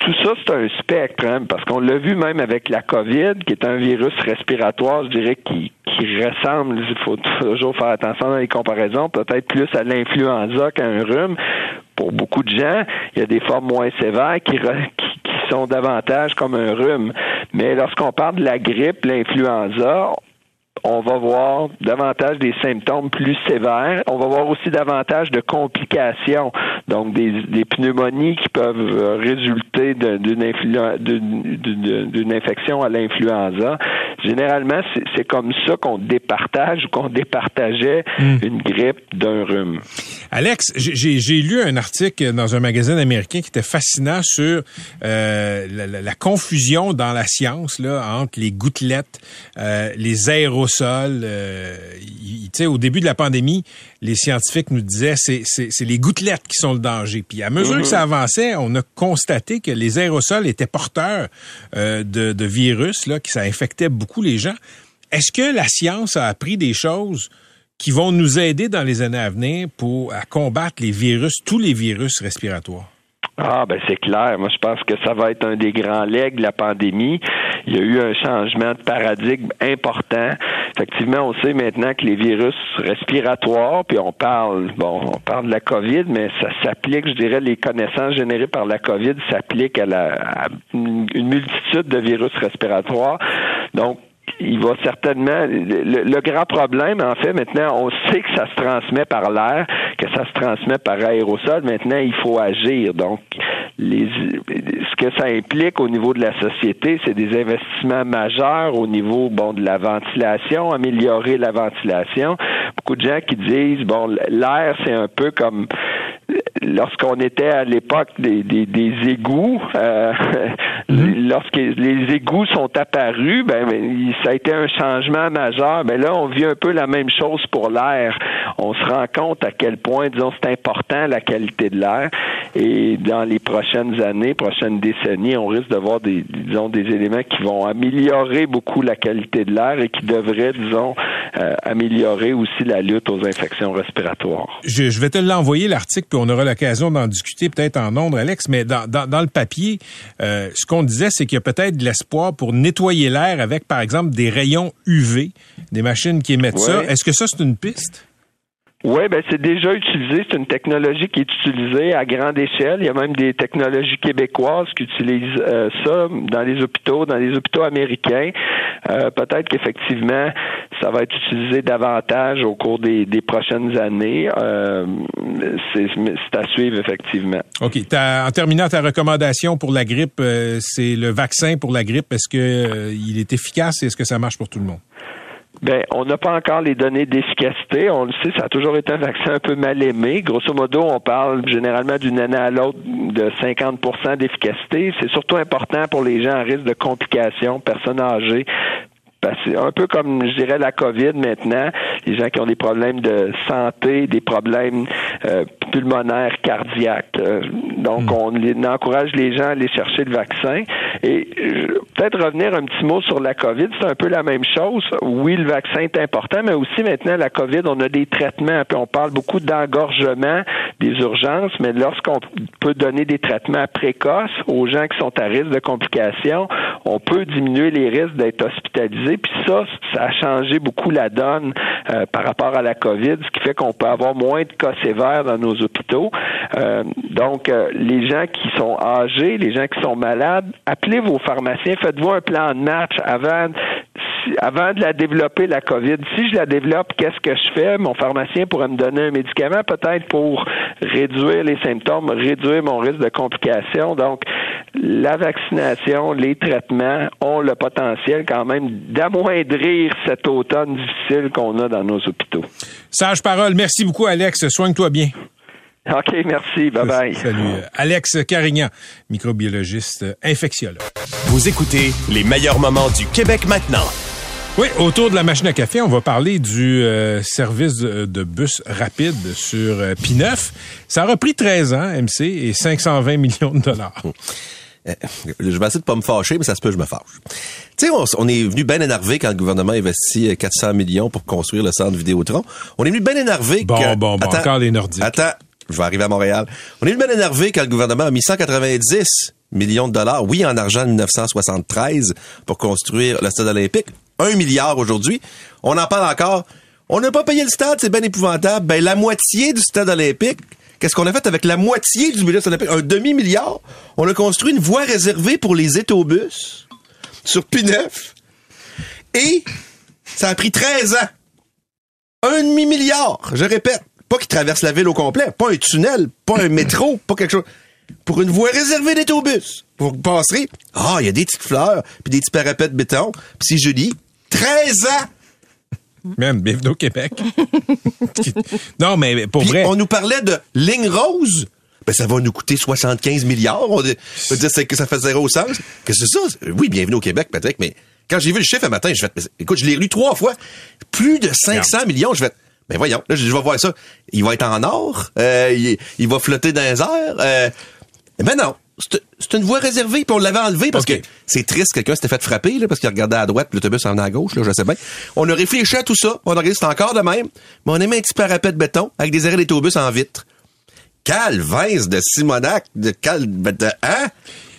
tout ça, c'est un spectre, hein, parce qu'on l'a vu même avec la COVID, qui est un virus respiratoire, je dirais, qui, qui ressemble, il faut toujours faire attention dans les comparaisons, peut-être plus à l'influenza qu'à un rhume. Pour beaucoup de gens, il y a des formes moins sévères qui, qui, qui sont davantage comme un rhume. Mais lorsqu'on parle de la grippe, l'influenza, on va voir davantage des symptômes plus sévères. On va voir aussi davantage de complications, donc des, pneumonies qui peuvent résulter d'une infection à l'influenza. Généralement, c'est comme ça qu'on départage ou qu'on départageait hmm. une grippe d'un rhume. Alex, j'ai lu un article dans un magazine américain qui était fascinant sur euh, la, confusion dans la science là, entre les gouttelettes, euh, les aérosols, sol. Euh, au début de la pandémie, les scientifiques nous disaient c'est c'est les gouttelettes qui sont le danger. Puis à mesure que ça mhm. avançait, on a constaté que les aérosols étaient porteurs euh, de, de virus là, que ça infectait beaucoup les gens. Est-ce que la science a appris des choses qui vont nous aider dans les années à venir pour à combattre les virus, tous les virus respiratoires? Ah, ben c'est clair. Moi, je pense que ça va être un des grands legs de la pandémie. Il y a eu un changement de paradigme important. Effectivement, on sait maintenant que les virus respiratoires, puis on parle, bon, on parle de la COVID, mais ça s'applique, je dirais, les connaissances générées par la COVID s'appliquent à, la, à une multitude de virus respiratoires. Donc, il va certainement. Le, grand problème, en fait, maintenant, on sait que ça se transmet par l'air, que ça se transmet par aérosol. Maintenant, il faut agir. Donc, les, ce que ça implique au niveau de la société, c'est des investissements majeurs au niveau, bon, de la ventilation, améliorer la ventilation. Beaucoup de gens qui disent, bon, l'air, c'est un peu comme lorsqu'on était à l'époque des, des, des égouts, euh, mhm. lorsque les égouts sont apparus, ben, ben, ça a été un changement majeur. Ben là, on vit un peu la même chose pour l'air. On se rend compte à quel point, disons, c'est important la qualité de l'air. Et dans les prochaines années, prochaines décennies, on risque de voir des, disons, des éléments qui vont améliorer beaucoup la qualité de l'air et qui devraient, disons, euh, améliorer aussi la lutte aux infections respiratoires. Je, je vais te l'envoyer l'article, puis on aura l'occasion d'en discuter peut-être en nombre, Alex. Mais dans, dans, dans le papier, euh, ce qu'on disait, c'est qu'il y a peut-être de l'espoir pour nettoyer l'air avec, par exemple, des rayons UV, des machines qui émettent ça. Est-ce que ça, c'est une piste? Oui, ben c'est déjà utilisé. C'est une technologie qui est utilisée à grande échelle. Il y a même des technologies québécoises qui utilisent euh, ça dans les hôpitaux, dans les hôpitaux américains. Euh, peut-être qu'effectivement, ça va être utilisé davantage au cours des, prochaines années. Euh, c'est à suivre, effectivement. OK. en terminant, ta recommandation pour la grippe, c'est le vaccin pour la grippe. Est-ce que il est efficace et est-ce que ça marche pour tout le monde? Ben, on n'a pas encore les données d'efficacité. On le sait, ça a toujours été un vaccin un peu mal aimé. Grosso modo, on parle généralement d'une année à l'autre de 50% d'efficacité. C'est surtout important pour les gens à risque de complications, personnes âgées, c'est un peu comme, je dirais, la COVID maintenant, les gens qui ont des problèmes de santé, des problèmes euh, pulmonaires, cardiaques. Euh, donc, Hmm. on, encourage les gens à aller chercher le vaccin. Et euh, peut-être revenir un petit mot sur la COVID, c'est un peu la même chose. Oui, le vaccin est important, mais aussi maintenant, la COVID, on a des traitements. Puis on parle beaucoup d'engorgement des urgences, mais lorsqu'on peut donner des traitements précoces aux gens qui sont à risque de complications, on peut diminuer les risques d'être hospitalisés. Puis ça, ça a changé beaucoup la donne euh, par rapport à la COVID, ce qui fait qu'on peut avoir moins de cas sévères dans nos hôpitaux. Euh, donc, euh, les gens qui sont âgés, les gens qui sont malades, vos pharmaciens, faites-vous un plan de match avant avant de la développer, la COVID. Si je la développe, qu'est-ce que je fais? Mon pharmacien pourrait me donner un médicament peut-être pour réduire les symptômes, réduire mon risque de complications. Donc, la vaccination, les traitements ont le potentiel quand même d'amoindrir cet automne difficile qu'on a dans nos hôpitaux. Sage parole. Merci beaucoup, Alex. Soigne-toi bien. OK, merci. Bye-bye. Salut. Euh, Alex Carignan, microbiologiste infectiologue. Vous écoutez les meilleurs moments du Québec maintenant. Oui, autour de la machine à café, on va parler du euh, service de, de bus rapide sur euh, P9. Ça a repris 13 ans, MC, et 520 millions de dollars. Euh, Je vais essayer de pas me fâcher, mais ça se peut que je me fâche. Tu sais, on, on est venu bien énervé quand le gouvernement investit euh, 400 millions pour construire le centre Vidéotron. On est venu bien énervé Bon, que... bon, bon, encore les Nordiques. Attends, je vais arriver à Montréal. On est bien énervé quand le gouvernement a mis 190 millions de dollars, oui, en argent de 1973, pour construire le stade olympique. Un milliard aujourd'hui. On en parle encore. On n'a pas payé le stade, c'est bien épouvantable. Ben, la moitié du stade olympique, Qu'est-ce qu'on a fait avec la moitié du budget olympique? Un demi-milliard. On a construit une voie réservée pour les étobus sur P9. Et ça a pris 13 ans. Un demi-milliard, je répète. Pas qui traverse la ville au complet. Pas un tunnel, pas un métro, pas quelque chose. Pour une voie réservée d'étobus. Pour passer. Ah, il y a des petites fleurs, puis des petits parapets de béton, puis c'est joli. 13 ans! Même, bienvenue au Québec. non, mais pour vrai. on nous parlait de ligne rose. Ben, ça va nous coûter 75 milliards. On dit c'est que ça fait zéro sens. Que c'est ça? Oui, bienvenue au Québec, Patrick, mais quand j'ai vu le chiffre un matin, je vais, écoute, je l'ai lu trois fois. Plus de 500 millions. Je vais, ben voyons, là, je vais voir ça. Il va être en or. Euh, il, il va flotter dans les airs. Euh, ben non. C'est une voie réservée, puis on l'avait enlevée parce que c'est triste, quelqu'un s'était fait frapper, là, parce qu'il regardait à droite, puis l'autobus en venait à gauche, là, je sais bien. On a réfléchi à tout ça, on a regardé, c'est encore de même, mais on a mis un petit parapet de béton avec des arrêts d'autobus en vitre. Calvince de Simonac, de Cal... De, hein?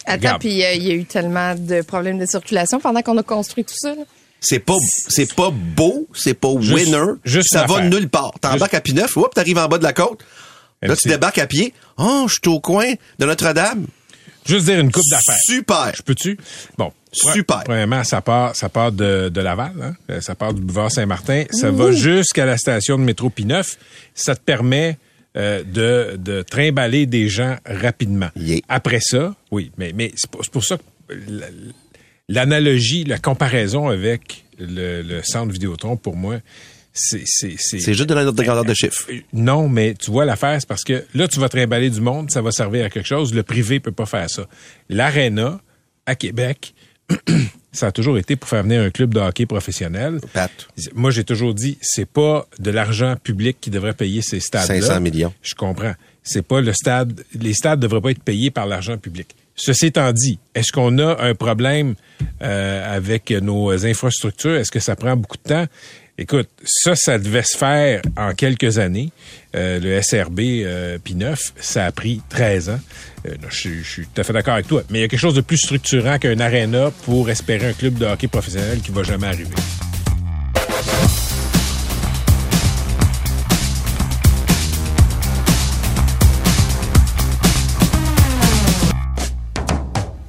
Attends, puis euh, il y a eu tellement de problèmes de circulation pendant qu'on a construit tout ça. là. C'est pas, c'est pas beau, c'est pas Juste- winner, juste ça va affaire. nulle part. T'embarques à P9, hop, t'arrives en bas de la côte, là, tu débarques à pied, oh, je suis au coin de Notre-Dame. Juste dire une coupe d'affaires. Super. Je peux-tu? Bon. Super. Premièrement, ça part, ça part de, de Laval, hein? Euh, ça part du boulevard Saint-Martin, ça va jusqu'à la station de métro P9. Ça te permet euh, de, de trimballer des gens rapidement. Yeah. Après ça, oui, mais, mais c'est pour, ça que l'analogie, la comparaison avec le, le centre Vidéotron, pour moi, c'est... C'est juste de la note de grandeur de chiffre. non, mais tu vois l'affaire, c'est parce que là, tu vas trimballer du monde, ça va servir à quelque chose. Le privé peut pas faire ça. L'aréna, à Québec, ça a toujours été pour faire venir un club de hockey professionnel. Pat. Moi, j'ai toujours dit, c'est pas de l'argent public qui devrait payer ces stades-là. 500 millions. Je comprends. C'est pas le stade. Les stades devraient pas être payés par l'argent public. Ceci étant dit, est-ce qu'on a un problème euh, avec nos infrastructures? Est-ce que ça prend beaucoup de temps? Écoute, ça, ça devait se faire en quelques années. Euh, le SRB euh, P9, ça a pris 13 ans. Euh, non, je, suis- je suis tout à fait d'accord avec toi. Mais il y a quelque chose de plus structurant qu'un aréna pour espérer un club de hockey professionnel qui va jamais arriver.